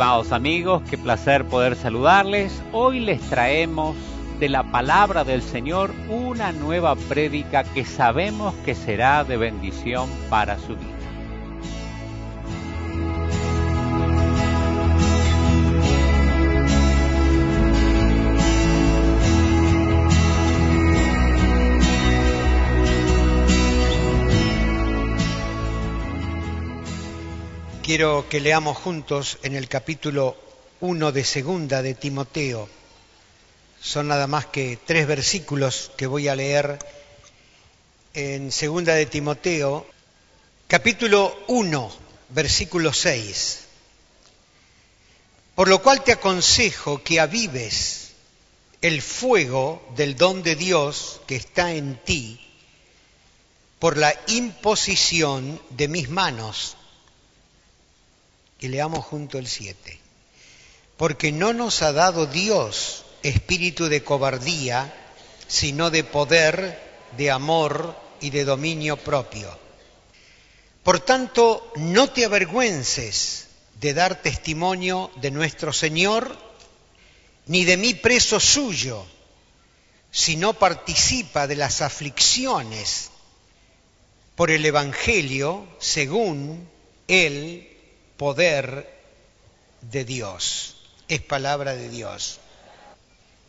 Estimados amigos, qué placer poder saludarles. Hoy les traemos de la palabra del Señor una nueva prédica que sabemos que será de bendición para su vida. Quiero que leamos juntos en el capítulo 1 de segunda de Timoteo. Son nada más que tres versículos que voy a leer en segunda de Timoteo, capítulo 1, versículo 6. Por lo cual te aconsejo que avives el fuego del don de Dios que está en ti por la imposición de mis manos y leamos junto el 7. Porque no nos ha dado Dios espíritu de cobardía, sino de poder, de amor y de dominio propio. Por tanto, no te avergüences de dar testimonio de nuestro Señor, ni de mí preso suyo, sino participa de las aflicciones por el Evangelio según Él poder de Dios, es palabra de Dios.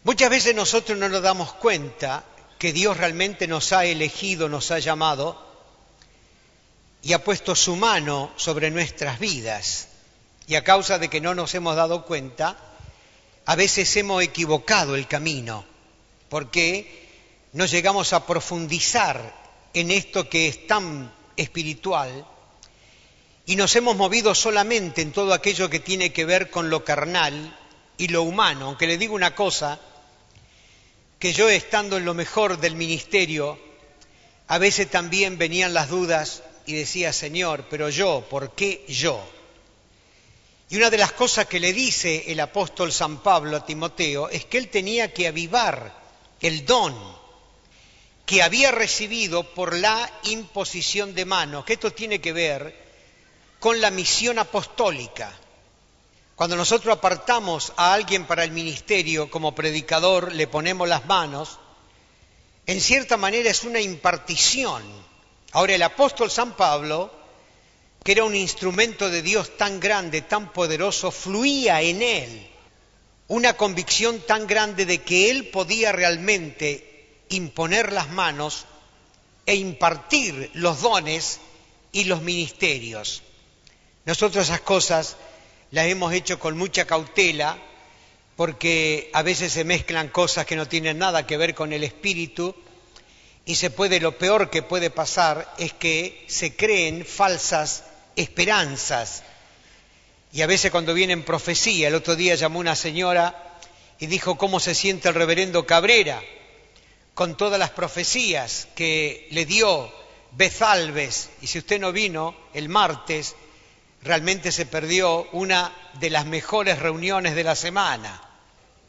Muchas veces nosotros no nos damos cuenta que Dios realmente nos ha elegido, nos ha llamado y ha puesto su mano sobre nuestras vidas. Y a causa de que no nos hemos dado cuenta, a veces hemos equivocado el camino, porque no llegamos a profundizar en esto que es tan espiritual y nos hemos movido solamente en todo aquello que tiene que ver con lo carnal y lo humano. Aunque le digo una cosa, que yo estando en lo mejor del ministerio, a veces también venían las dudas y decía, Señor, pero yo, ¿por qué yo? Y una de las cosas que le dice el apóstol San Pablo a Timoteo es que él tenía que avivar el don que había recibido por la imposición de manos, que esto tiene que ver con la misión apostólica. Cuando nosotros apartamos a alguien para el ministerio como predicador, le ponemos las manos, en cierta manera es una impartición. Ahora el apóstol San Pablo, que era un instrumento de Dios tan grande, tan poderoso, fluía en él una convicción tan grande de que él podía realmente imponer las manos e impartir los dones y los ministerios. Nosotros esas cosas las hemos hecho con mucha cautela porque a veces se mezclan cosas que no tienen nada que ver con el espíritu y se puede lo peor que puede pasar es que se creen falsas esperanzas. Y a veces cuando vienen profecía, el otro día llamó una señora y dijo cómo se siente el reverendo Cabrera con todas las profecías que le dio Bezalves. Y si usted no vino el martes, realmente se perdió una de las mejores reuniones de la semana,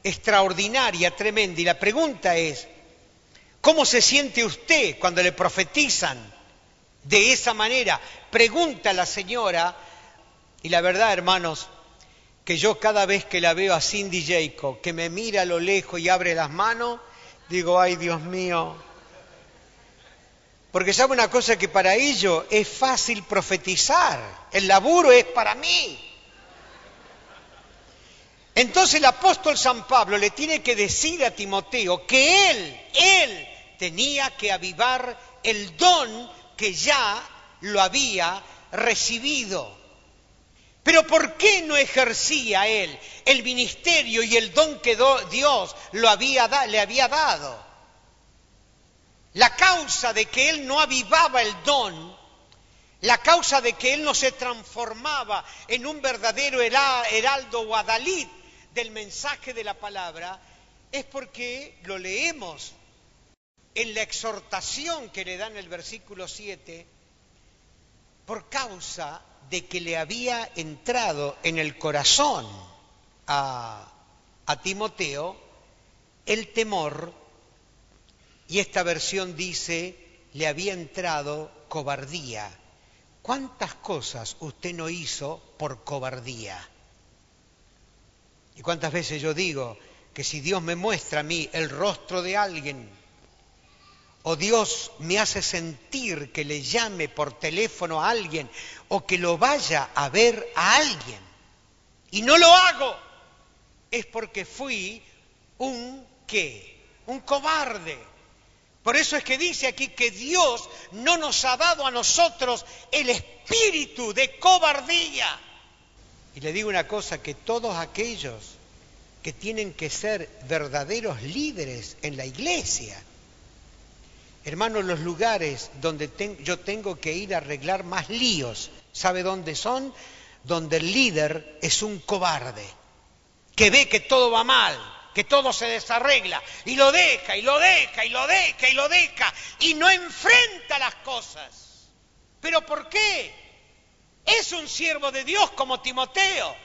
extraordinaria, tremenda. Y la pregunta es, ¿cómo se siente usted cuando le profetizan de esa manera? Pregunta la señora, y la verdad, hermanos, que yo cada vez que la veo a Cindy Jacob, que me mira a lo lejos y abre las manos, digo, ay Dios mío, porque sabe una cosa que para ello es fácil profetizar. El laburo es para mí. Entonces el apóstol San Pablo le tiene que decir a Timoteo que él, él tenía que avivar el don que ya lo había recibido. Pero ¿por qué no ejercía él el ministerio y el don que Dios lo había, le había dado? La causa de que él no avivaba el don, la causa de que él no se transformaba en un verdadero heraldo o adalid del mensaje de la palabra, es porque lo leemos en la exhortación que le da en el versículo 7, por causa de que le había entrado en el corazón a, a Timoteo el temor y esta versión dice, le había entrado cobardía. ¿Cuántas cosas usted no hizo por cobardía? ¿Y cuántas veces yo digo que si Dios me muestra a mí el rostro de alguien, o Dios me hace sentir que le llame por teléfono a alguien, o que lo vaya a ver a alguien, y no lo hago, es porque fui un qué, un cobarde. Por eso es que dice aquí que Dios no nos ha dado a nosotros el espíritu de cobardía. Y le digo una cosa, que todos aquellos que tienen que ser verdaderos líderes en la iglesia, hermanos, los lugares donde yo tengo que ir a arreglar más líos, ¿sabe dónde son? Donde el líder es un cobarde, que ve que todo va mal, que todo se desarregla, y lo deja, y lo deja, y lo deja, y lo deja, y no enfrenta las cosas. ¿Pero por qué? Es un siervo de Dios como Timoteo.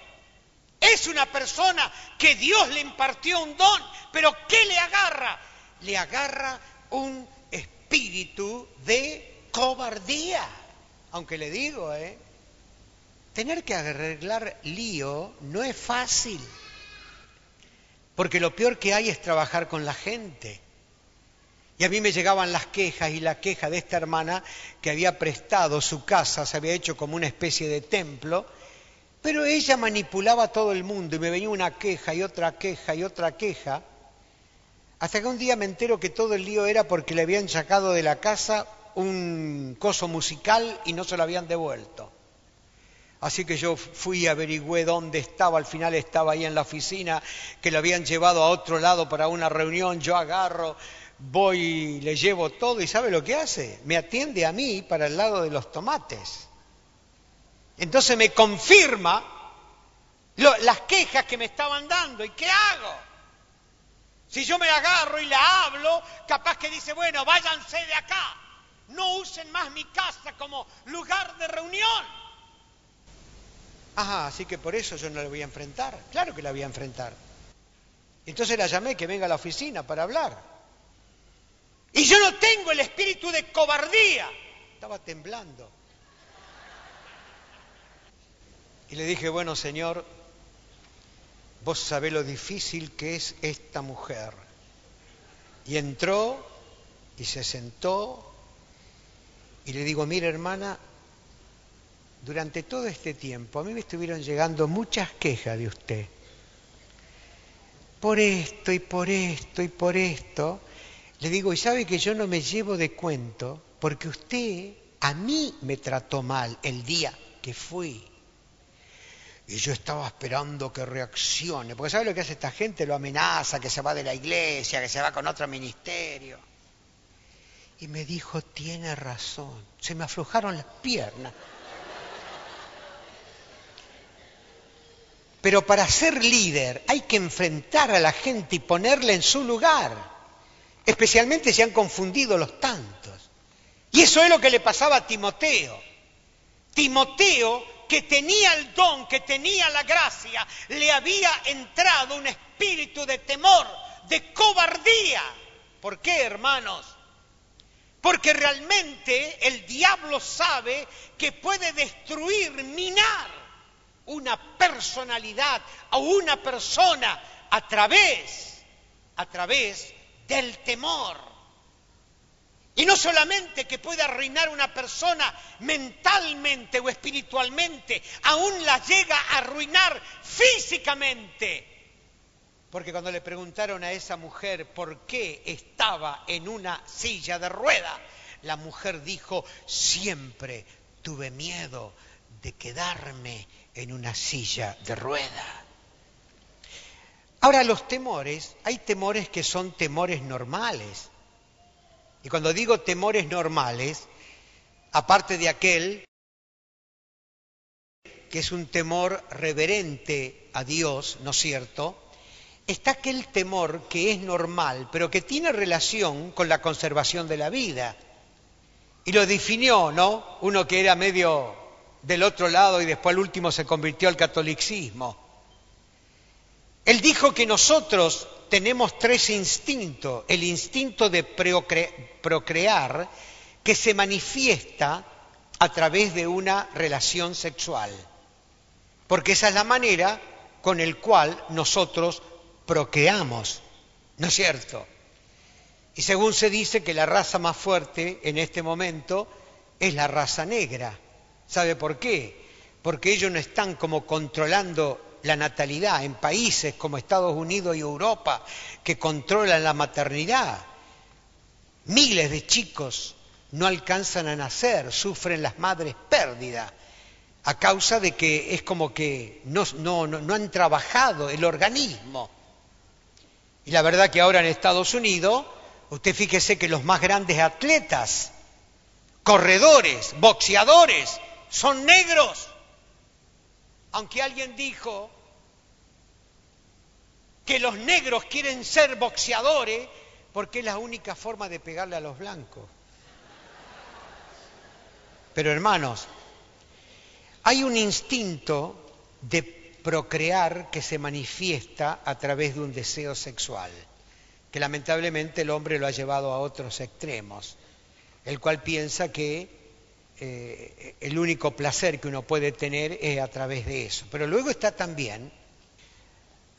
Es una persona que Dios le impartió un don, pero ¿qué le agarra? Le agarra un espíritu de cobardía. Aunque le digo, ¿eh? Tener que arreglar lío no es fácil. Porque lo peor que hay es trabajar con la gente. Y a mí me llegaban las quejas y la queja de esta hermana que había prestado su casa, se había hecho como una especie de templo, pero ella manipulaba a todo el mundo y me venía una queja y otra queja y otra queja, hasta que un día me entero que todo el lío era porque le habían sacado de la casa un coso musical y no se lo habían devuelto. Así que yo fui y averigüé dónde estaba, al final estaba ahí en la oficina, que lo habían llevado a otro lado para una reunión, yo agarro, voy le llevo todo y ¿sabe lo que hace? Me atiende a mí para el lado de los tomates. Entonces me confirma las quejas que me estaban dando. ¿Y qué hago? Si yo me agarro y la hablo, capaz que dice, bueno, váyanse de acá. No usen más mi casa como lugar de reunión. Ajá, así que por eso yo no le voy a enfrentar. Claro que la voy a enfrentar. Entonces la llamé que venga a la oficina para hablar. Y yo no tengo el espíritu de cobardía. Estaba temblando. Y le dije, bueno, Señor, vos sabés lo difícil que es esta mujer. Y entró y se sentó y le digo, mira hermana, durante todo este tiempo a mí me estuvieron llegando muchas quejas de usted. Por esto y por esto y por esto. Le digo, y sabe que yo no me llevo de cuento porque usted a mí me trató mal el día que fui. Y yo estaba esperando que reaccione, porque ¿sabe lo que hace esta gente? Lo amenaza, que se va de la iglesia, que se va con otro ministerio. Y me dijo, tiene razón, se me aflojaron las piernas. Pero para ser líder hay que enfrentar a la gente y ponerla en su lugar especialmente si han confundido los tantos. Y eso es lo que le pasaba a Timoteo. Timoteo, que tenía el don, que tenía la gracia, le había entrado un espíritu de temor, de cobardía. ¿Por qué, hermanos? Porque realmente el diablo sabe que puede destruir, minar una personalidad o una persona a través, a través del temor. Y no solamente que puede arruinar una persona mentalmente o espiritualmente, aún la llega a arruinar físicamente. Porque cuando le preguntaron a esa mujer por qué estaba en una silla de rueda, la mujer dijo, siempre tuve miedo de quedarme en una silla de rueda. Ahora, los temores, hay temores que son temores normales. Y cuando digo temores normales, aparte de aquel que es un temor reverente a Dios, ¿no es cierto? Está aquel temor que es normal, pero que tiene relación con la conservación de la vida. Y lo definió, ¿no? Uno que era medio del otro lado y después al último se convirtió al catolicismo. Él dijo que nosotros tenemos tres instintos. El instinto de procrear que se manifiesta a través de una relación sexual. Porque esa es la manera con el cual nosotros procreamos, ¿no es cierto? Y según se dice que la raza más fuerte en este momento es la raza negra. ¿Sabe por qué? Porque ellos no están como controlando la natalidad en países como Estados Unidos y Europa que controlan la maternidad. Miles de chicos no alcanzan a nacer, sufren las madres pérdida a causa de que es como que no, no, han trabajado el organismo. Y la verdad que ahora en Estados Unidos, usted fíjese que los más grandes atletas, corredores, boxeadores, son negros. Aunque alguien dijo que los negros quieren ser boxeadores porque es la única forma de pegarle a los blancos. Pero hermanos, hay un instinto de procrear que se manifiesta a través de un deseo sexual, que lamentablemente el hombre lo ha llevado a otros extremos, el cual piensa que eh, el único placer que uno puede tener es a través de eso. Pero luego está también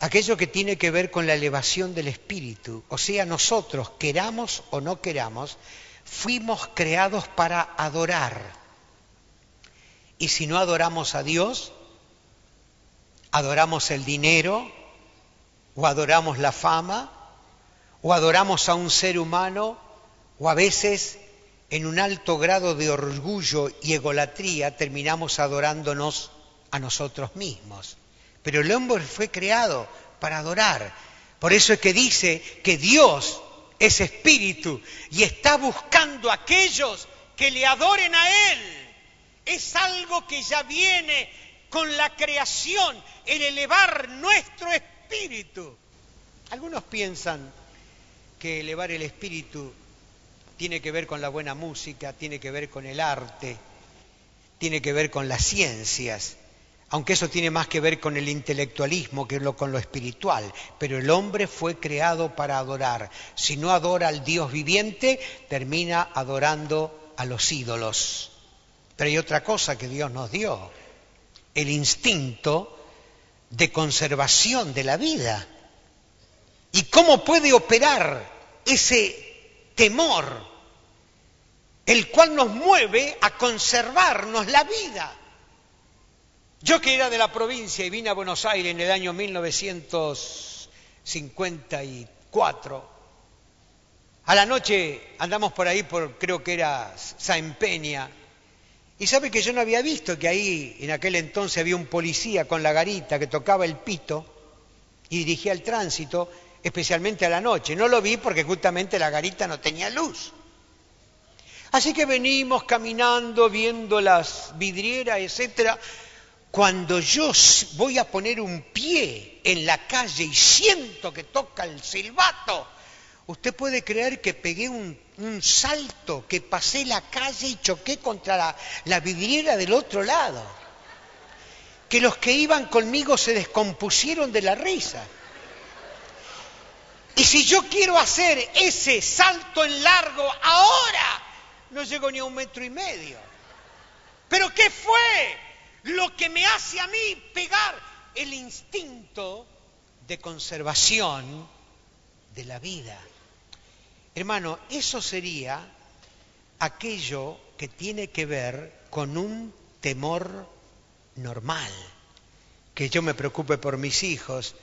aquello que tiene que ver con la elevación del espíritu, o sea, nosotros, queramos o no queramos, fuimos creados para adorar y si no adoramos a Dios, adoramos el dinero, o adoramos la fama, o adoramos a un ser humano, o a veces en un alto grado de orgullo y egolatría terminamos adorándonos a nosotros mismos. Pero el hombre fue creado para adorar. Por eso es que dice que Dios es espíritu y está buscando a aquellos que le adoren a Él es algo que ya viene con la creación, el elevar nuestro espíritu. Algunos piensan que elevar el espíritu tiene que ver con la buena música, tiene que ver con el arte, tiene que ver con las ciencias, aunque eso tiene más que ver con el intelectualismo que con lo espiritual. Pero el hombre fue creado para adorar. Si no adora al Dios viviente, termina adorando a los ídolos. Pero hay otra cosa que Dios nos dio, el instinto de conservación de la vida. ¿Y cómo puede operar ese temor, el cual nos mueve a conservarnos la vida? Yo que era de la provincia y vine a Buenos Aires en el año 1954, a la noche andamos por ahí por, creo que era San y sabe que yo no había visto que ahí en aquel entonces había un policía con la garita que tocaba el pito y dirigía el tránsito, especialmente a la noche. No lo vi porque justamente la garita no tenía luz. Así que venimos caminando, viendo las vidrieras, etcétera. Cuando yo voy a poner un pie en la calle y siento que toca el silbato, usted puede creer que pegué un salto que pasé la calle y choqué contra la vidriera del otro lado. Que los que iban conmigo se descompusieron de la risa. Y si yo quiero hacer ese salto en largo ahora, no llego ni a un metro y medio. Pero ¿qué fue lo que me hace a mí pegar el instinto de conservación de la vida? Hermano, eso sería aquello que tiene que ver con un temor normal. Que yo me preocupe por mis hijos,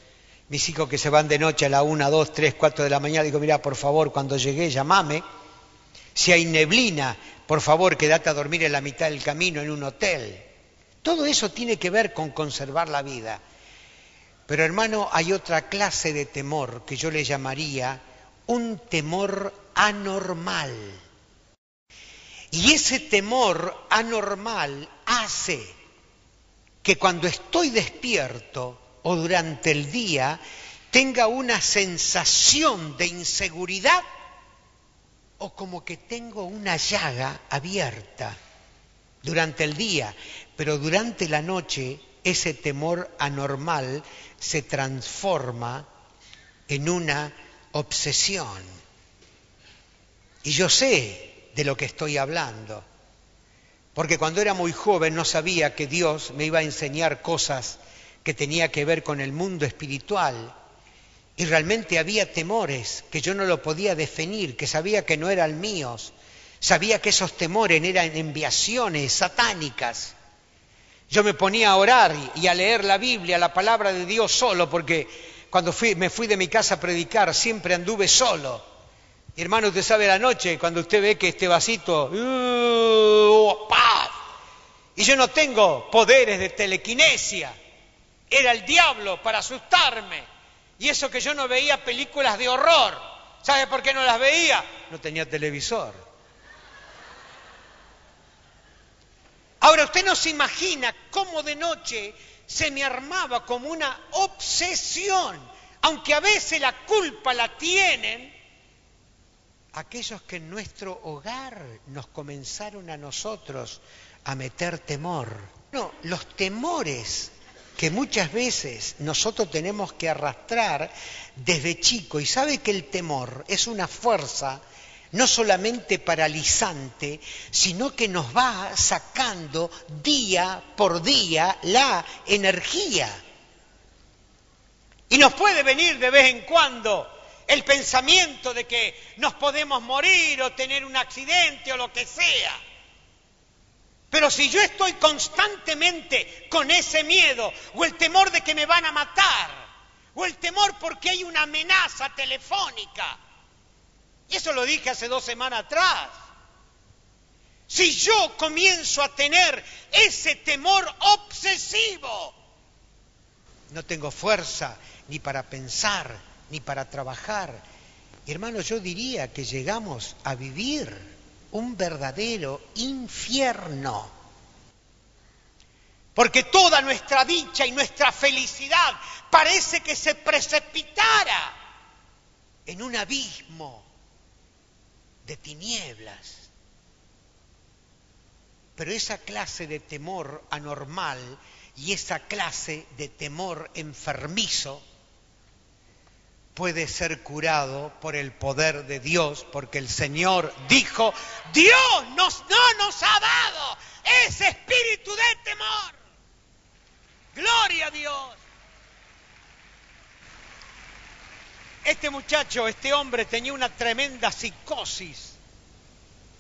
mis hijos que se van de noche a la una, dos, tres, cuatro de la mañana, digo, mira, por favor, cuando llegué, llamame. Si hay neblina, por favor, quédate a dormir en la mitad del camino en un hotel. Todo eso tiene que ver con conservar la vida. Pero hermano, hay otra clase de temor que yo le llamaría un temor anormal. Y ese temor anormal hace que cuando estoy despierto o durante el día tenga una sensación de inseguridad o como que tengo una llaga abierta durante el día, pero durante la noche ese temor anormal se transforma en una obsesión. Y yo sé de lo que estoy hablando, porque cuando era muy joven no sabía que Dios me iba a enseñar cosas que tenía que ver con el mundo espiritual. Y realmente había temores que yo no lo podía definir, que sabía que no eran míos. Sabía que esos temores eran enviaciones satánicas. Yo me ponía a orar y a leer la Biblia, la palabra de Dios solo, porque cuando me fui de mi casa a predicar siempre anduve solo. Y hermano, usted sabe la noche, cuando usted ve que este vasito... Uh, y yo no tengo poderes de telequinesia. Era el diablo para asustarme. Y eso que yo no veía películas de horror. ¿Sabe por qué no las veía? No tenía televisor. Ahora usted no se imagina cómo de noche se me armaba como una obsesión, aunque a veces la culpa la tienen aquellos que en nuestro hogar nos comenzaron a nosotros a meter temor. No, los temores que muchas veces nosotros tenemos que arrastrar desde chico. Y sabe que el temor es una fuerza no solamente paralizante, sino que nos va sacando día por día la energía. Y nos puede venir de vez en cuando el pensamiento de que nos podemos morir o tener un accidente o lo que sea. Pero si yo estoy constantemente con ese miedo o el temor de que me van a matar o el temor porque hay una amenaza telefónica, y eso lo dije hace dos semanas atrás, si yo comienzo a tener ese temor obsesivo, no tengo fuerza ni para pensar, ni para trabajar. Hermanos, yo diría que llegamos a vivir un verdadero infierno. Porque toda nuestra dicha y nuestra felicidad parece que se precipitara en un abismo de tinieblas. Pero esa clase de temor anormal y esa clase de temor enfermizo puede ser curado por el poder de Dios, porque el Señor dijo, Dios nos, no nos ha dado ese espíritu de temor. Gloria a Dios. Este muchacho, este hombre tenía una tremenda psicosis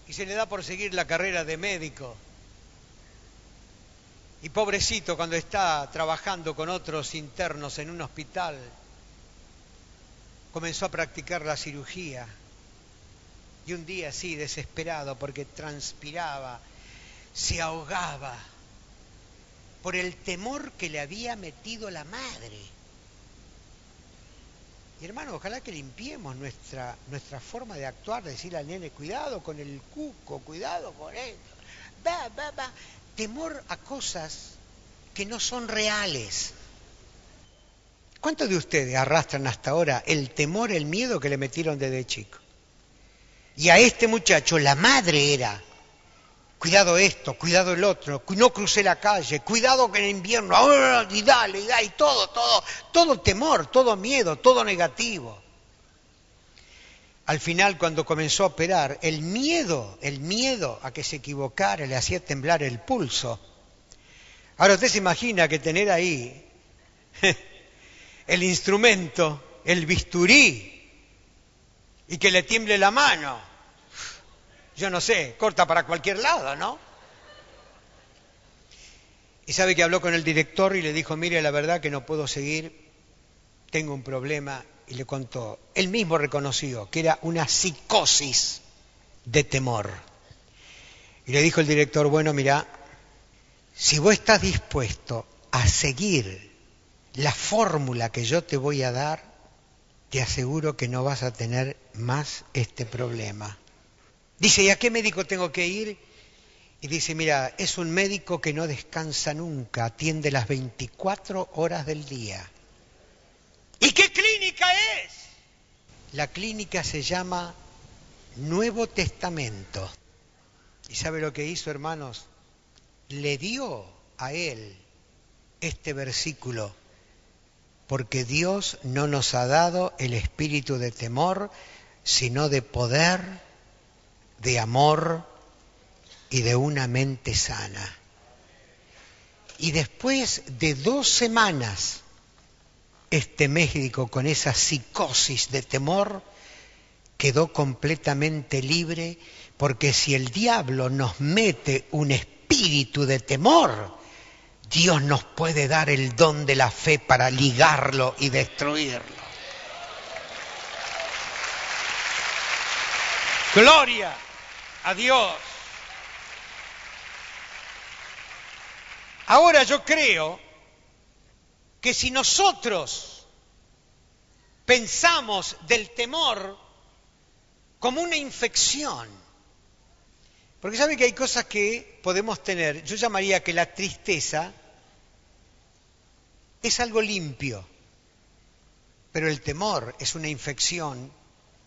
y se le da por seguir la carrera de médico. Y pobrecito, cuando está trabajando con otros internos en un hospital, comenzó a practicar la cirugía. Y un día así, desesperado, porque transpiraba, se ahogaba por el temor que le había metido la madre. Y hermano, ojalá que limpiemos nuestra, nuestra forma de actuar, de decirle al nene, cuidado con el cuco, cuidado con esto. Va, va, va. Temor a cosas que no son reales. ¿Cuántos de ustedes arrastran hasta ahora el temor, el miedo que le metieron desde chico? Y a este muchacho la madre era, cuidado esto, cuidado el otro, no crucé la calle, cuidado que en invierno, ¡ah! y dale, y dale, y todo, todo, todo temor, todo miedo, todo negativo. Al final, cuando comenzó a operar, el miedo, el miedo a que se equivocara le hacía temblar el pulso. Ahora usted se imagina que tener ahí el instrumento, el bisturí, y que le tiemble la mano. Yo no sé, corta para cualquier lado, ¿no? Y sabe que habló con el director y le dijo, mire, la verdad que no puedo seguir, tengo un problema, y le contó. Él mismo reconoció que era una psicosis de temor. Y le dijo el director, bueno, mira, si vos estás dispuesto a seguir la fórmula que yo te voy a dar, te aseguro que no vas a tener más este problema. Dice, ¿y a qué médico tengo que ir? Y dice, mira, es un médico que no descansa nunca, atiende las 24 horas del día. ¿Y qué clínica es? La clínica se llama Nuevo Testamento. ¿Y sabe lo que hizo, hermanos? Le dio a él este versículo porque Dios no nos ha dado el espíritu de temor, sino de poder, de amor y de una mente sana. Y después de dos semanas, este médico con esa psicosis de temor quedó completamente libre porque si el diablo nos mete un espíritu de temor, Dios nos puede dar el don de la fe para ligarlo y destruirlo. Gloria a Dios. Ahora yo creo que si nosotros pensamos del temor como una infección, porque sabe que hay cosas que podemos tener, yo llamaría que la tristeza es algo limpio, pero el temor es una infección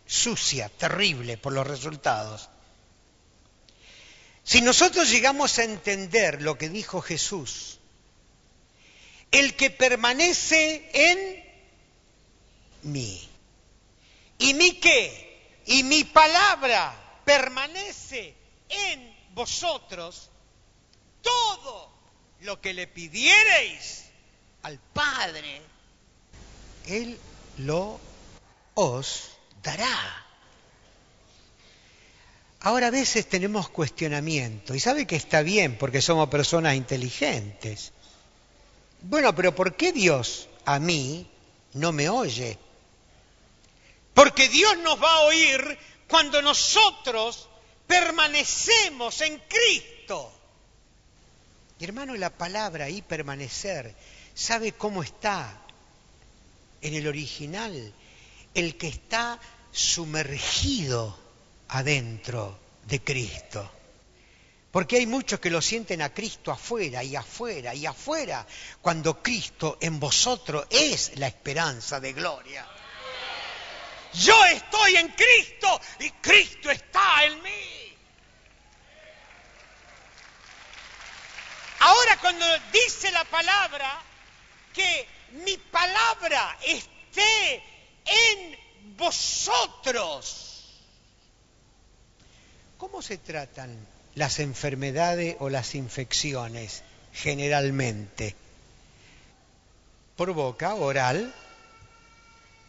sucia, terrible por los resultados. Si nosotros llegamos a entender lo que dijo Jesús, el que permanece en mí, y mi qué, y mi palabra permanece en vosotros, todo lo que le pidiereis al Padre, Él lo os dará. Ahora a veces tenemos cuestionamiento y sabe que está bien porque somos personas inteligentes. Bueno, pero ¿por qué Dios a mí no me oye? Porque Dios nos va a oír cuando nosotros permanecemos en Cristo. Y hermano, la palabra ahí permanecer, ¿sabe cómo está en el original? El que está sumergido adentro de Cristo. Porque hay muchos que lo sienten a Cristo afuera y afuera y afuera, cuando Cristo en vosotros es la esperanza de gloria. Yo estoy en Cristo y Cristo está en mí. Ahora cuando dice la palabra que mi palabra esté en vosotros, ¿Cómo se tratan las enfermedades o las infecciones generalmente? Por boca, oral,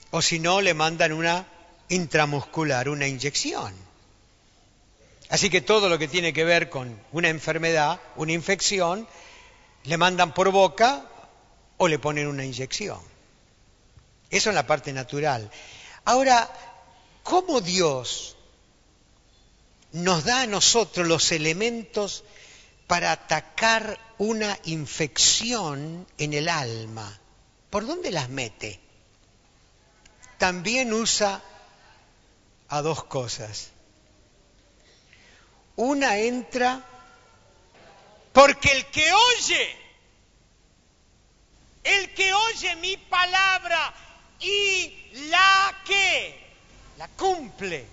o si no, le mandan una intramuscular, una inyección. Así que todo lo que tiene que ver con una enfermedad, una infección, le mandan por boca o le ponen una inyección. Eso es la parte natural. Ahora, ¿cómo Dios nos da a nosotros los elementos para atacar una infección en el alma. ¿Por dónde las mete? También usa a dos cosas. Una entra porque el que oye, el que oye mi palabra y la que la cumple,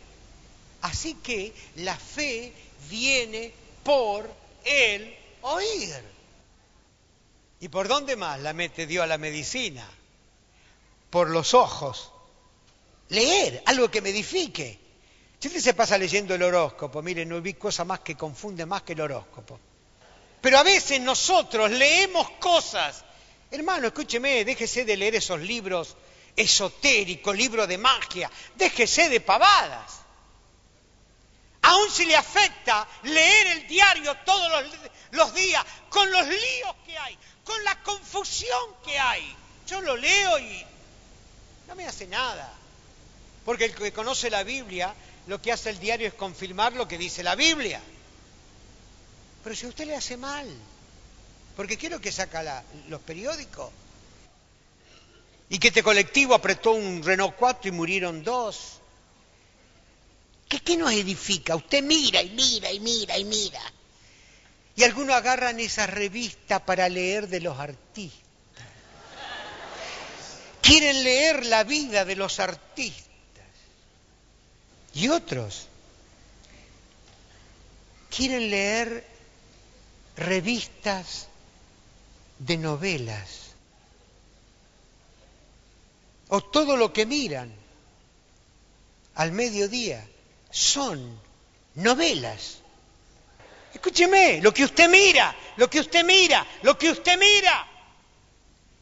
Así que la fe viene por el oír. ¿Y por dónde más la mete Dios a la medicina? Por los ojos. Leer, algo que me edifique. Si usted se pasa leyendo el horóscopo, mire, no vi cosa más que confunde más que el horóscopo. Pero a veces nosotros leemos cosas. Hermano, escúcheme, déjese de leer esos libros esotéricos, libros de magia. Déjese de pavadas. Aún si le afecta leer el diario todos los, días, con los líos que hay, con la confusión que hay. Yo lo leo y no me hace nada. Porque el que conoce la Biblia, lo que hace el diario es confirmar lo que dice la Biblia. Pero si a usted le hace mal, porque quiero que saca los periódicos, y que este colectivo apretó un Renault 4 y murieron dos, ¿Qué, ¿Qué nos edifica? Usted mira y mira y mira y mira. Y algunos agarran esa revista para leer de los artistas. Quieren leer la vida de los artistas. Y otros quieren leer revistas de novelas. O todo lo que miran al mediodía son novelas. Escúcheme, lo que usted mira lo que usted mira, lo que usted mira.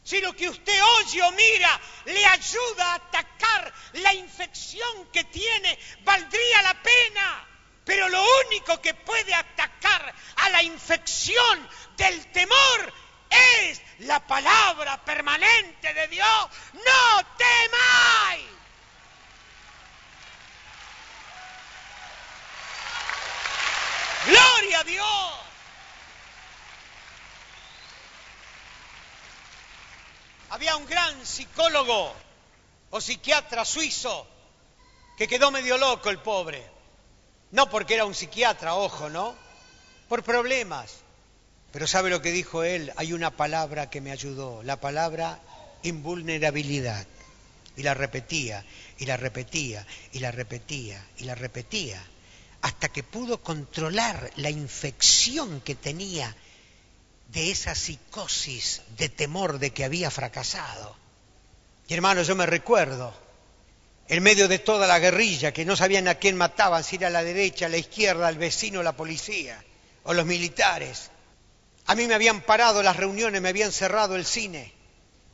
Si lo que usted oye o mira le ayuda a atacar la infección que tiene, valdría la pena. Pero lo único que puede atacar a la infección del temor es la palabra permanente de Dios. No temáis. Gloria a Dios. Había un gran psicólogo o psiquiatra suizo que quedó medio loco el pobre. No porque era un psiquiatra, ojo, ¿no? Por problemas. Pero ¿sabe lo que dijo él? Hay una palabra que me ayudó, la palabra invulnerabilidad. Y la repetía, y la repetía, y la repetía, y la repetía, hasta que pudo controlar la infección que tenía de esa psicosis de temor de que había fracasado. Y hermano, yo me recuerdo, en medio de toda la guerrilla, que no sabían a quién mataban, si era a la derecha, a la izquierda, al vecino, la policía, o los militares. A mí me habían parado las reuniones, me habían cerrado el cine.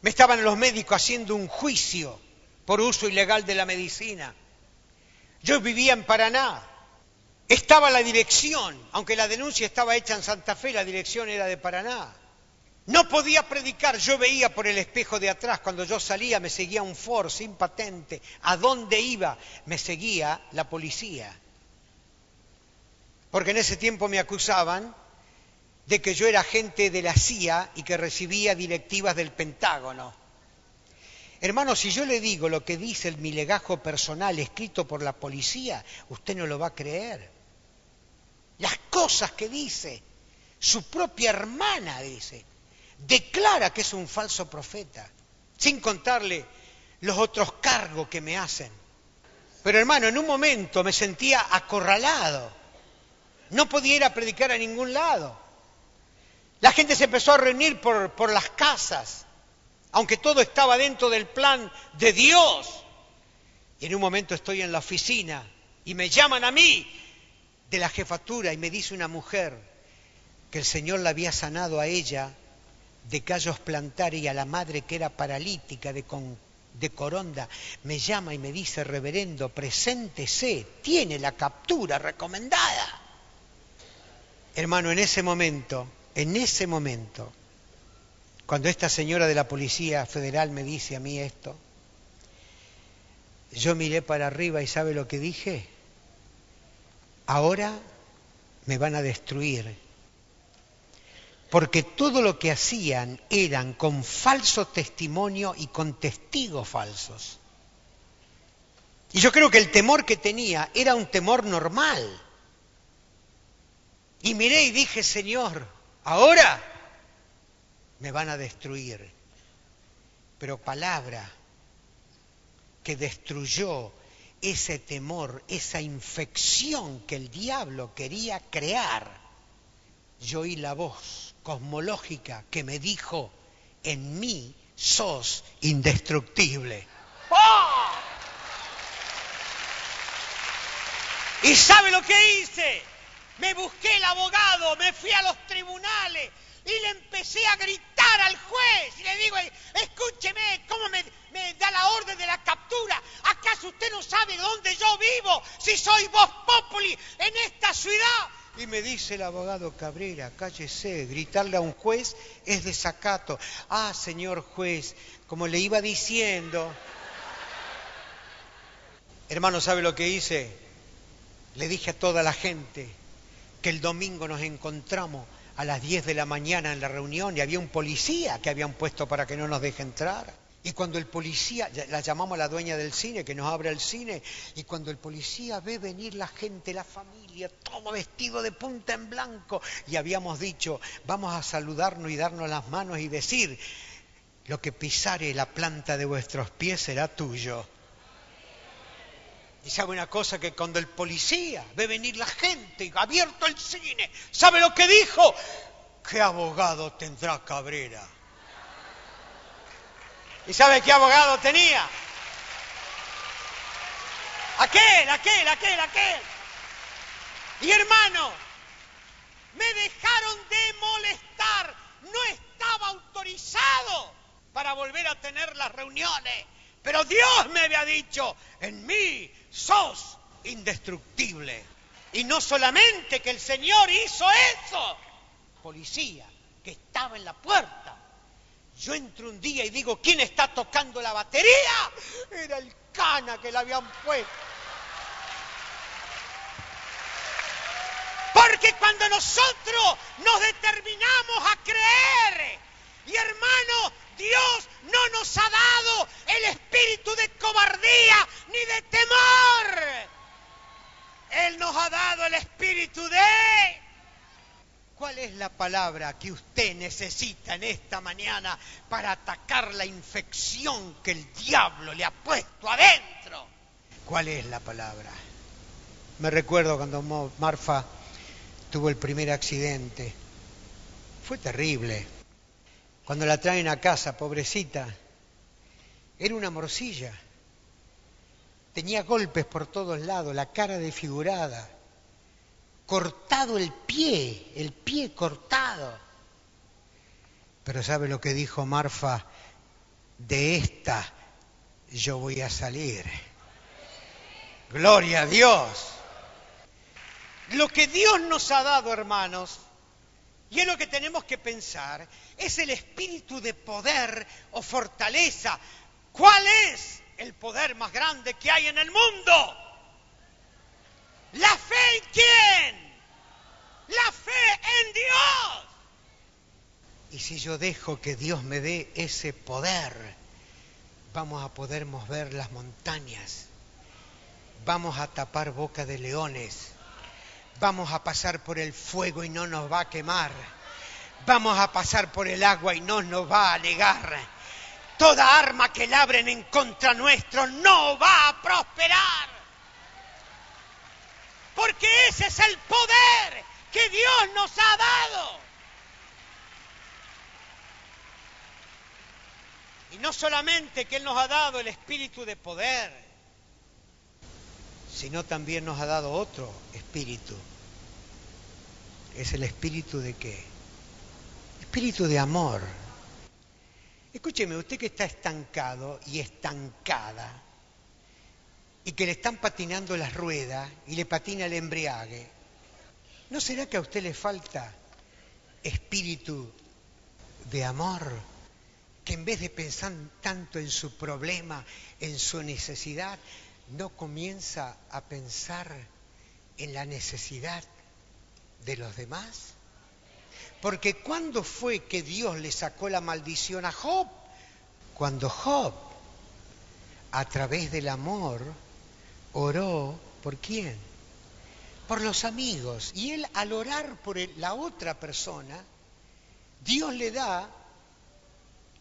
Me estaban los médicos haciendo un juicio por uso ilegal de la medicina. Yo vivía en Paraná, estaba la dirección, aunque la denuncia estaba hecha en Santa Fe, la dirección era de Paraná. No podía predicar, yo veía por el espejo de atrás, cuando yo salía me seguía un Ford sin patente. ¿A dónde iba? Me seguía la policía. Porque en ese tiempo me acusaban de que yo era agente de la CIA y que recibía directivas del Pentágono. Hermano, si yo le digo lo que dice mi legajo personal escrito por la policía, usted no lo va a creer las cosas que dice. Su propia hermana dice, declara que es un falso profeta, sin contarle los otros cargos que me hacen. Pero hermano, en un momento me sentía acorralado. No podía ir a predicar a ningún lado. La gente se empezó a reunir por, por las casas, aunque todo estaba dentro del plan de Dios. Y en un momento estoy en la oficina y me llaman a mí de la jefatura y me dice una mujer que el Señor la había sanado a ella de callos plantar y a la madre que era paralítica de, de coronda, me llama y me dice, reverendo, preséntese, tiene la captura recomendada. Hermano, en ese momento, en ese momento, cuando esta señora de la Policía Federal me dice a mí esto, yo miré para arriba y ¿sabe lo que dije? Ahora me van a destruir. Porque todo lo que hacían eran con falso testimonio y con testigos falsos. Y yo creo que el temor que tenía era un temor normal. Y miré y dije, Señor, ahora me van a destruir. Pero palabra que destruyó ese temor, esa infección que el diablo quería crear, yo oí la voz cosmológica que me dijo, en mí sos indestructible. ¡Oh! ¿Y sabe lo que hice? Me busqué el abogado, me fui a los tribunales, y le empecé a gritar al juez y le digo, escúcheme, ¿cómo me, da la orden de la captura? ¿Acaso usted no sabe dónde yo vivo? Si soy vos populi en esta ciudad. Y me dice el abogado Cabrera, cállese, gritarle a un juez es desacato. Ah, señor juez, como le iba diciendo. Hermano, ¿sabe lo que hice? Le dije a toda la gente que el domingo nos encontramos a las 10 de la mañana en la reunión y había un policía que habían puesto para que no nos deje entrar. Y cuando el policía, la llamamos la dueña del cine, que nos abre el cine, y cuando el policía ve venir la gente, la familia, todo vestido de punta en blanco, y habíamos dicho, vamos a saludarnos y darnos las manos y decir, lo que pisare la planta de vuestros pies será tuyo. Y sabe una cosa que cuando el policía ve venir la gente y abierto el cine, ¿sabe lo que dijo? ¿Qué abogado tendrá Cabrera? ¿Y sabe qué abogado tenía? Aquel, aquel, aquel, aquel. Y hermano, me dejaron de molestar. No estaba autorizado para volver a tener las reuniones. Pero Dios me había dicho, en mí sos indestructible. Y no solamente que el Señor hizo eso, policía que estaba en la puerta yo entro un día y digo, ¿quién está tocando la batería? Era el cana que la habían puesto. Porque cuando nosotros nos determinamos a creer, y hermano, Dios no nos ha dado el espíritu de cobardía ni de temor. Él nos ha dado el espíritu de... ¿Cuál es la palabra que usted necesita en esta mañana para atacar la infección que el diablo le ha puesto adentro? ¿Cuál es la palabra? Me recuerdo cuando Marfa tuvo el primer accidente. Fue terrible. Cuando la traen a casa, pobrecita, era una morcilla. Tenía golpes por todos lados, la cara desfigurada, cortado el pie, el pie cortado. Pero ¿sabe lo que dijo Marfa? De esta yo voy a salir. Gloria a Dios. Lo que Dios nos ha dado, hermanos, y es lo que tenemos que pensar, es el espíritu de poder o fortaleza. ¿Cuál es el poder más grande que hay en el mundo? ¿La fe en quién? La fe en Dios. Y si yo dejo que Dios me dé ese poder, vamos a poder mover las montañas, vamos a tapar boca de leones, Vamos a pasar por el fuego y no nos va a quemar. Vamos a pasar por el agua y no nos va a negar. Toda arma que labren en contra nuestro no va a prosperar. Porque ese es el poder que Dios nos ha dado. Y no solamente que Él nos ha dado el espíritu de poder, sino también nos ha dado otro espíritu. Es el espíritu de qué? Espíritu de amor. Escúcheme, usted que está estancado y estancada y que le están patinando las ruedas y le patina el embriague, ¿no será que a usted le falta espíritu de amor? Que en vez de pensar tanto en su problema, en su necesidad, no comienza a pensar en la necesidad de los demás? Porque ¿cuándo fue que Dios le sacó la maldición a Job? Cuando Job, a través del amor, oró por quién? Por los amigos. Y él al orar por la otra persona, Dios le da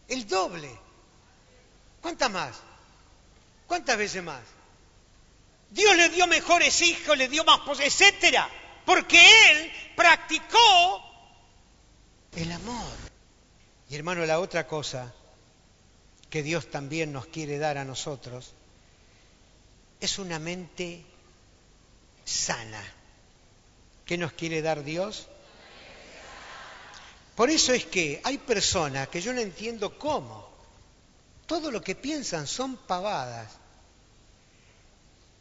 el doble. ¿Cuántas más? ¿Cuántas veces más? Dios le dio mejores hijos, le dio más etcétera, porque él practicó el amor. Y hermano, la otra cosa que Dios también nos quiere dar a nosotros es una mente sana. ¿Qué nos quiere dar Dios? Por eso es que hay personas que yo no entiendo cómo. Todo lo que piensan son pavadas.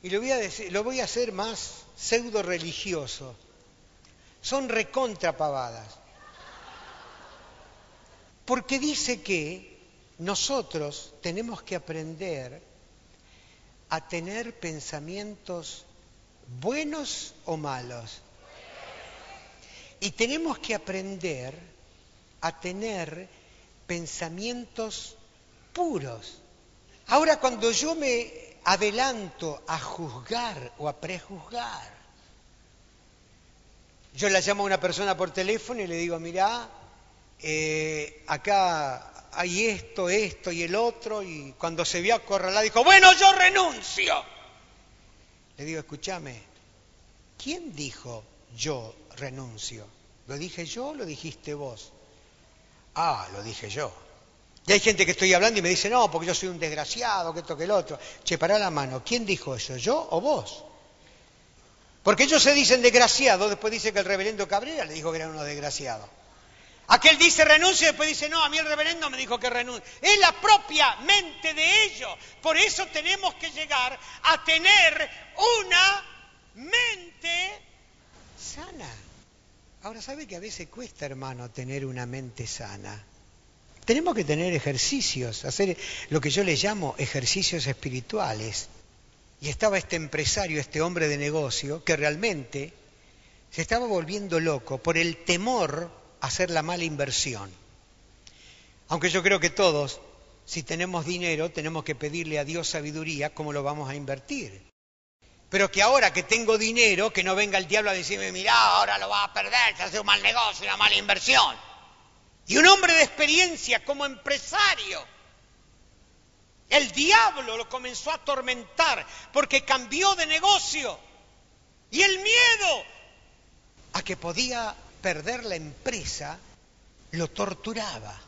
Y lo voy a, decir, lo voy a hacer más pseudo religioso. Son recontrapavadas. Porque dice que nosotros tenemos que aprender a tener pensamientos buenos o malos. Y tenemos que aprender a tener pensamientos puros. Ahora cuando yo me adelanto a juzgar o a prejuzgar. Yo la llamo a una persona por teléfono y le digo, mira, eh, acá hay esto, esto y el otro, y cuando se vio acorralada dijo, bueno, yo renuncio. Le digo, escúchame, ¿quién dijo yo renuncio? ¿Lo dije yo o lo dijiste vos? Ah, lo dije yo. Y hay gente que estoy hablando y me dice, no, porque yo soy un desgraciado, que esto, que el otro. Che, pará la mano, ¿quién dijo eso? ¿Yo o vos? Porque ellos se dicen desgraciados, después dice que el reverendo Cabrera le dijo que eran unos desgraciados. Aquel dice renuncio y después dice, no, a mí el reverendo me dijo que renuncie. Es la propia mente de ellos. Por eso tenemos que llegar a tener una mente sana. Ahora, ¿sabe que a veces cuesta, hermano, tener una mente sana? Tenemos que tener ejercicios, hacer lo que yo le llamo ejercicios espirituales. Y estaba este empresario, este hombre de negocio, que realmente se estaba volviendo loco por el temor hacer la mala inversión. Aunque yo creo que todos, si tenemos dinero, tenemos que pedirle a Dios sabiduría cómo lo vamos a invertir. Pero que ahora que tengo dinero, que no venga el diablo a decirme, mira, ahora lo vas a perder, se hace un mal negocio, una mala inversión. Y un hombre de experiencia como empresario, el diablo lo comenzó a atormentar porque cambió de negocio. Y el miedo a que podía perder la empresa lo torturaba.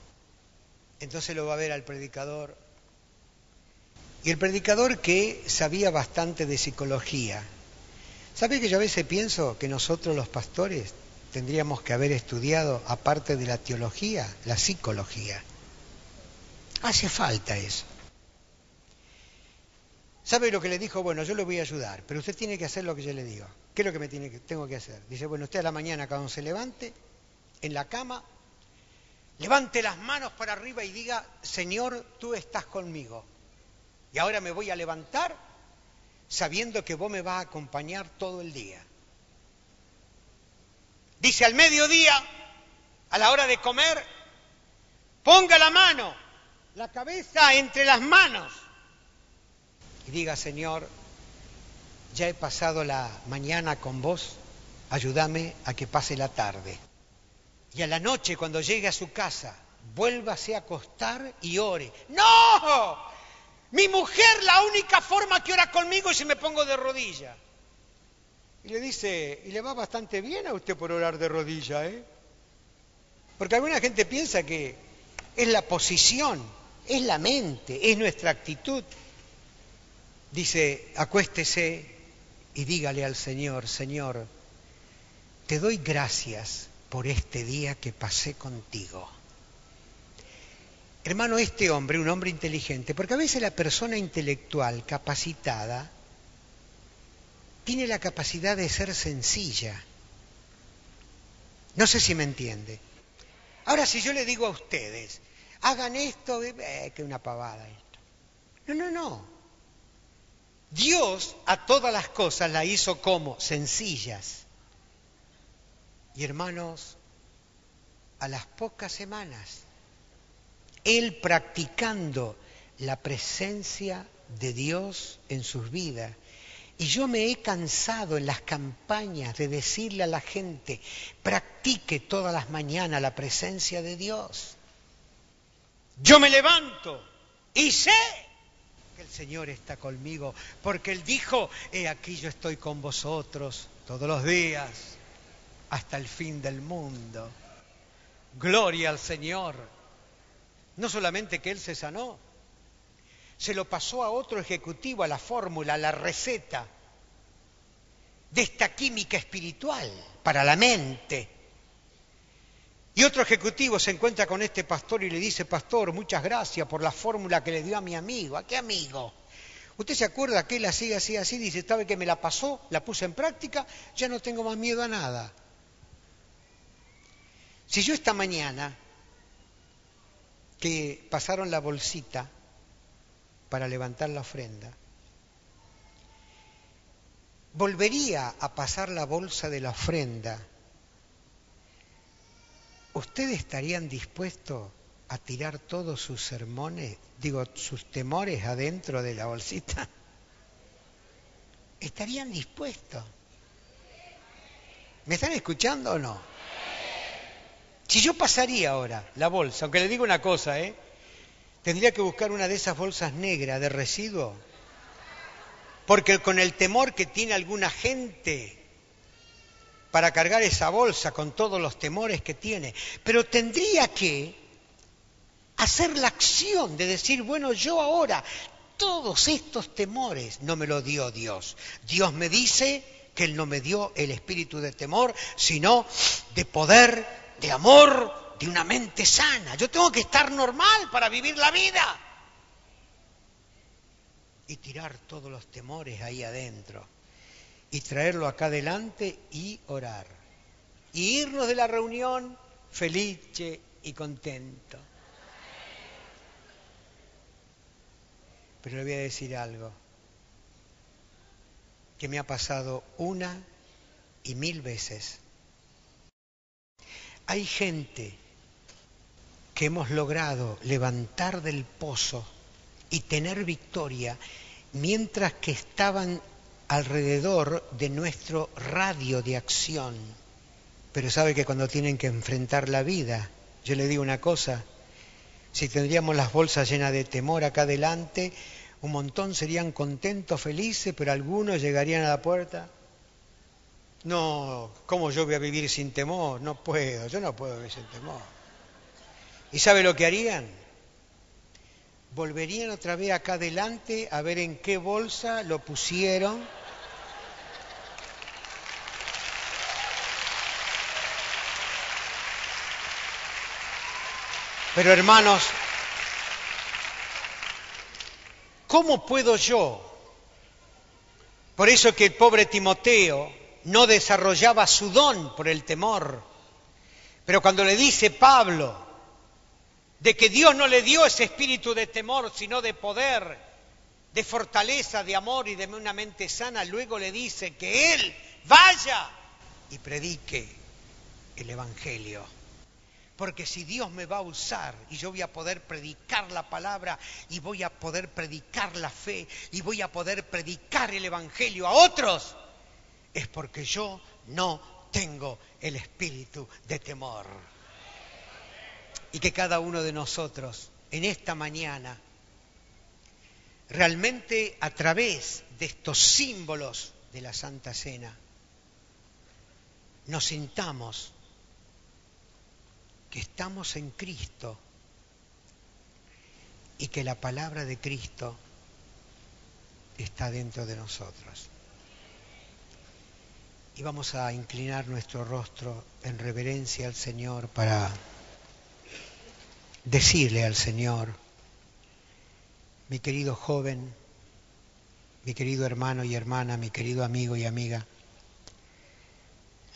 Entonces lo va a ver al predicador. Y el predicador que sabía bastante de psicología. ¿Sabe que yo a veces pienso que nosotros los pastores tendríamos que haber estudiado, aparte de la teología, la psicología? Hace falta eso. ¿Sabe lo que le dijo? Bueno, yo le voy a ayudar, pero usted tiene que hacer lo que yo le digo. ¿Qué es lo que me tengo que hacer? Dice, bueno, usted a la mañana cuando se levante en la cama, levante las manos para arriba y diga, Señor, tú estás conmigo. Y ahora me voy a levantar sabiendo que vos me vas a acompañar todo el día. Dice al mediodía, a la hora de comer, ponga la mano, la cabeza entre las manos y diga, Señor, ya he pasado la mañana con vos, ayúdame a que pase la tarde. Y a la noche, cuando llegue a su casa, vuélvase a acostar y ore. ¡No! Mi mujer, la única forma que ora conmigo es si me pongo de rodilla. Y le dice, y le va bastante bien a usted por orar de rodilla, ¿eh? Porque alguna gente piensa que es la posición, es la mente, es nuestra actitud. Dice, acuéstese y dígale al Señor, Señor, te doy gracias por este día que pasé contigo. Hermano, este hombre, un hombre inteligente, porque a veces la persona intelectual capacitada tiene la capacidad de ser sencilla. No sé si me entiende. Ahora, si yo le digo a ustedes, hagan esto, eh, que una pavada esto. No, no, no. Dios a todas las cosas la hizo como sencillas. Y hermanos, a las pocas semanas, Él practicando la presencia de Dios en sus vidas. Y yo me he cansado en las campañas de decirle a la gente, practique todas las mañanas la presencia de Dios. Yo me levanto y sé el Señor está conmigo, porque Él dijo, he aquí yo estoy con vosotros todos los días hasta el fin del mundo. Gloria al Señor. No solamente que Él se sanó, se lo pasó a otro ejecutivo, a la fórmula, a la receta de esta química espiritual para la mente y otro ejecutivo se encuentra con este pastor y le dice, pastor, muchas gracias por la fórmula que le dio a mi amigo. ¿A qué amigo? ¿Usted se acuerda que él así, así, así? Dice, ¿sabe que me la pasó? La puse en práctica, ya no tengo más miedo a nada. Si yo esta mañana, que pasaron la bolsita para levantar la ofrenda, volvería a pasar la bolsa de la ofrenda ¿ustedes estarían dispuestos a tirar todos sus sermones, digo, sus temores adentro de la bolsita? ¿Estarían dispuestos? ¿Me están escuchando o no? Si yo pasaría ahora la bolsa, aunque le digo una cosa, ¿eh? Tendría que buscar una de esas bolsas negras de residuo. Porque con el temor que tiene alguna gente para cargar esa bolsa con todos los temores que tiene, pero tendría que hacer la acción de decir, bueno, yo ahora todos estos temores no me lo dio Dios. Dios me dice que Él no me dio el espíritu de temor, sino de poder, de amor de una mente sana. Yo tengo que estar normal para vivir la vida. Y tirar todos los temores ahí adentro. Y traerlo acá adelante y orar. Y irnos de la reunión felice y contento. Pero le voy a decir algo que me ha pasado una y mil veces. Hay gente que hemos logrado levantar del pozo y tener victoria mientras que estaban alrededor de nuestro radio de acción. Pero sabe que cuando tienen que enfrentar la vida, yo le digo una cosa, si tendríamos las bolsas llenas de temor acá adelante, un montón serían contentos, felices, pero algunos llegarían a la puerta. No, ¿cómo yo voy a vivir sin temor? No puedo, yo no puedo vivir sin temor. ¿Y sabe lo que harían? Volverían otra vez acá adelante a ver en qué bolsa lo pusieron. Pero hermanos, ¿cómo puedo yo? Por eso que el pobre Timoteo no desarrollaba su don por el temor. Pero cuando le dice Pablo, de que Dios no le dio ese espíritu de temor, sino de poder, de fortaleza, de amor y de una mente sana, luego le dice que Él vaya y predique el Evangelio. Porque si Dios me va a usar y yo voy a poder predicar la palabra y voy a poder predicar la fe y voy a poder predicar el Evangelio a otros, es porque yo no tengo el espíritu de temor. Y que cada uno de nosotros en esta mañana realmente a través de estos símbolos de la Santa Cena nos sintamos que estamos en Cristo y que la palabra de Cristo está dentro de nosotros. Y vamos a inclinar nuestro rostro en reverencia al Señor para decirle al Señor, mi querido joven, mi querido hermano y hermana, mi querido amigo y amiga,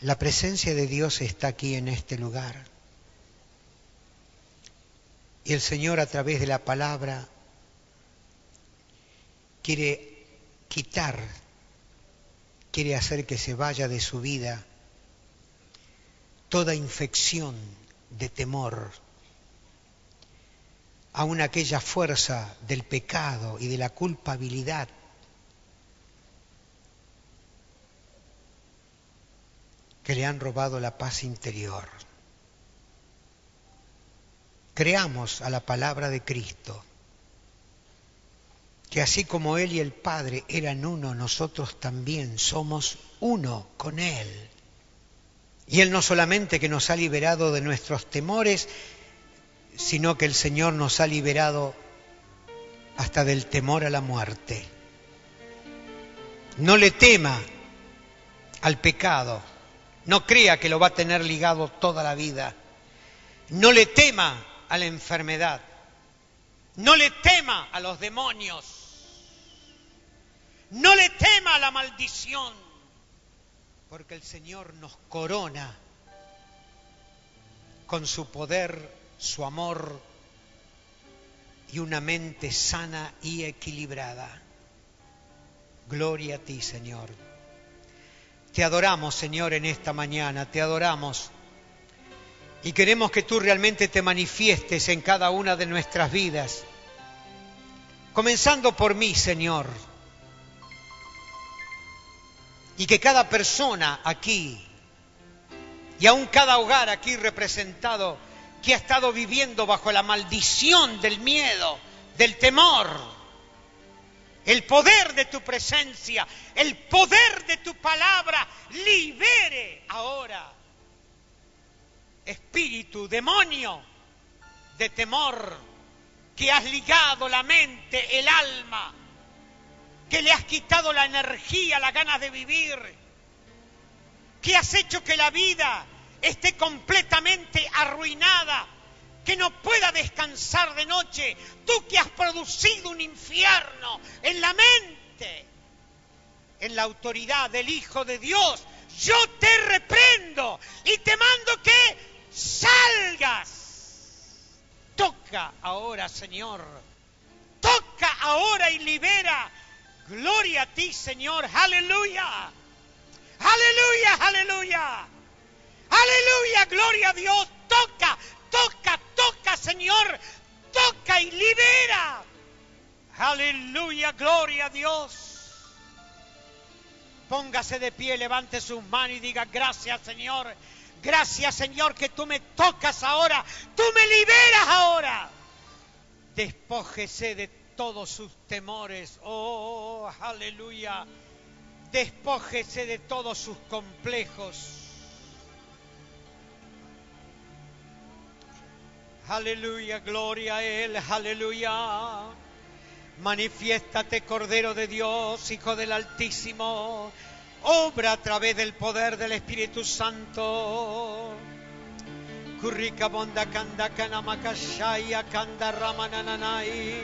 la presencia de Dios está aquí en este lugar. Y el Señor a través de la palabra quiere quitar, quiere hacer que se vaya de su vida toda infección de temor, aún aquella fuerza del pecado y de la culpabilidad que le han robado la paz interior. Creamos a la palabra de Cristo, que así como Él y el Padre eran uno, nosotros también somos uno con Él. Y Él no solamente que nos ha liberado de nuestros temores, sino que el Señor nos ha liberado hasta del temor a la muerte. No le tema al pecado, no crea que lo va a tener ligado toda la vida, no le tema a la enfermedad, no le tema a los demonios, no le tema a la maldición, porque el Señor nos corona con su poder su amor y una mente sana y equilibrada. Gloria a ti, Señor. Te adoramos, Señor, en esta mañana, te adoramos. Y queremos que tú realmente te manifiestes en cada una de nuestras vidas. Comenzando por mí, Señor. Y que cada persona aquí, y aún cada hogar aquí representado, que ha estado viviendo bajo la maldición del miedo, del temor. El poder de tu presencia, el poder de tu palabra, libere ahora. Espíritu, demonio de temor, que has ligado la mente, el alma, que le has quitado la energía, las ganas de vivir, que has hecho que la vida esté completamente arruinada que no pueda descansar de noche, tú que has producido un infierno en la mente, en la autoridad del Hijo de Dios, yo te reprendo y te mando que salgas. Toca ahora, Señor. Toca ahora y libera. Gloria a ti, Señor. Aleluya. Aleluya, aleluya. Aleluya, gloria a Dios. Toca, toca, toca, Señor. Toca y libera. Aleluya, gloria a Dios. Póngase de pie, levante sus manos y diga gracias, Señor. Gracias, Señor, que tú me tocas ahora. Tú me liberas ahora. Despójese de todos sus temores. Oh, aleluya. Despójese de todos sus complejos. Aleluya, gloria a Él, aleluya. Manifiéstate, Cordero de Dios, Hijo del Altísimo. Obra a través del poder del Espíritu Santo. Kurrika bonda kanda kanamakashaya kanda ramanananai.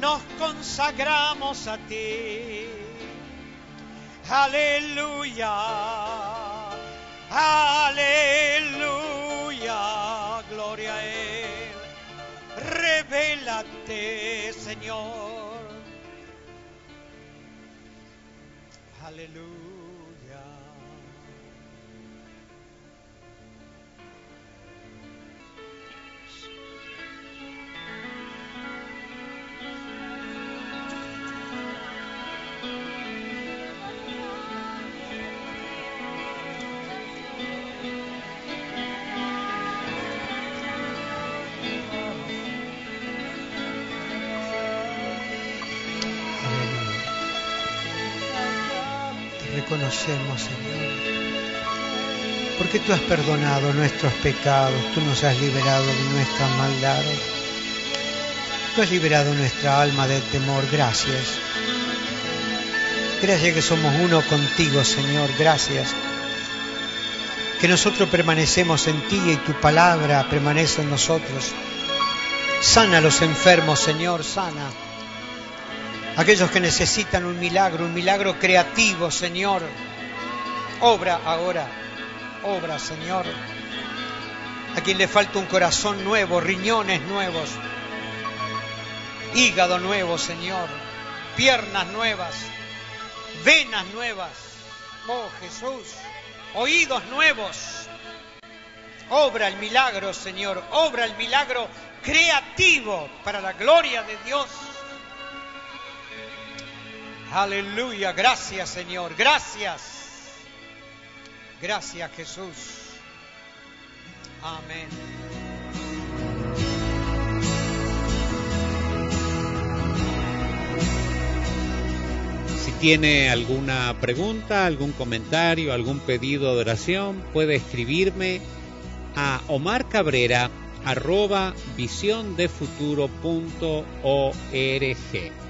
Nos consagramos a ti. Aleluya. Aleluya. Gloria a Él. Revélate, Señor. Aleluya. Señor. Porque tú has perdonado nuestros pecados, tú nos has liberado de nuestras maldades. Tú has liberado nuestra alma del temor. Gracias. Gracias que somos uno contigo, Señor. Gracias. Que nosotros permanecemos en ti y tu palabra permanece en nosotros. Sana a los enfermos, Señor, sana. Aquellos que necesitan un milagro, un milagro creativo, Señor. Obra ahora, obra, Señor. A quien le falta un corazón nuevo, riñones nuevos, hígado nuevo, Señor. Piernas nuevas, venas nuevas. Oh Jesús, oídos nuevos. Obra el milagro, Señor. Obra el milagro creativo para la gloria de Dios. Aleluya, gracias Señor, gracias. Gracias Jesús. Amén. Si tiene alguna pregunta, algún comentario, algún pedido de oración, puede escribirme a Omar Cabrera arroba visiondefuturo.org.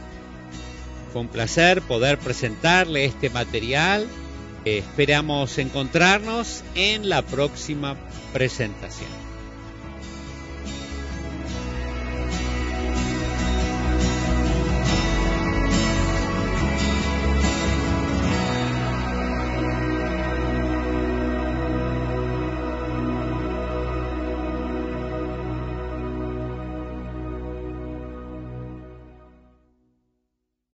Fue un placer poder presentarle este material. Esperamos encontrarnos en la próxima presentación.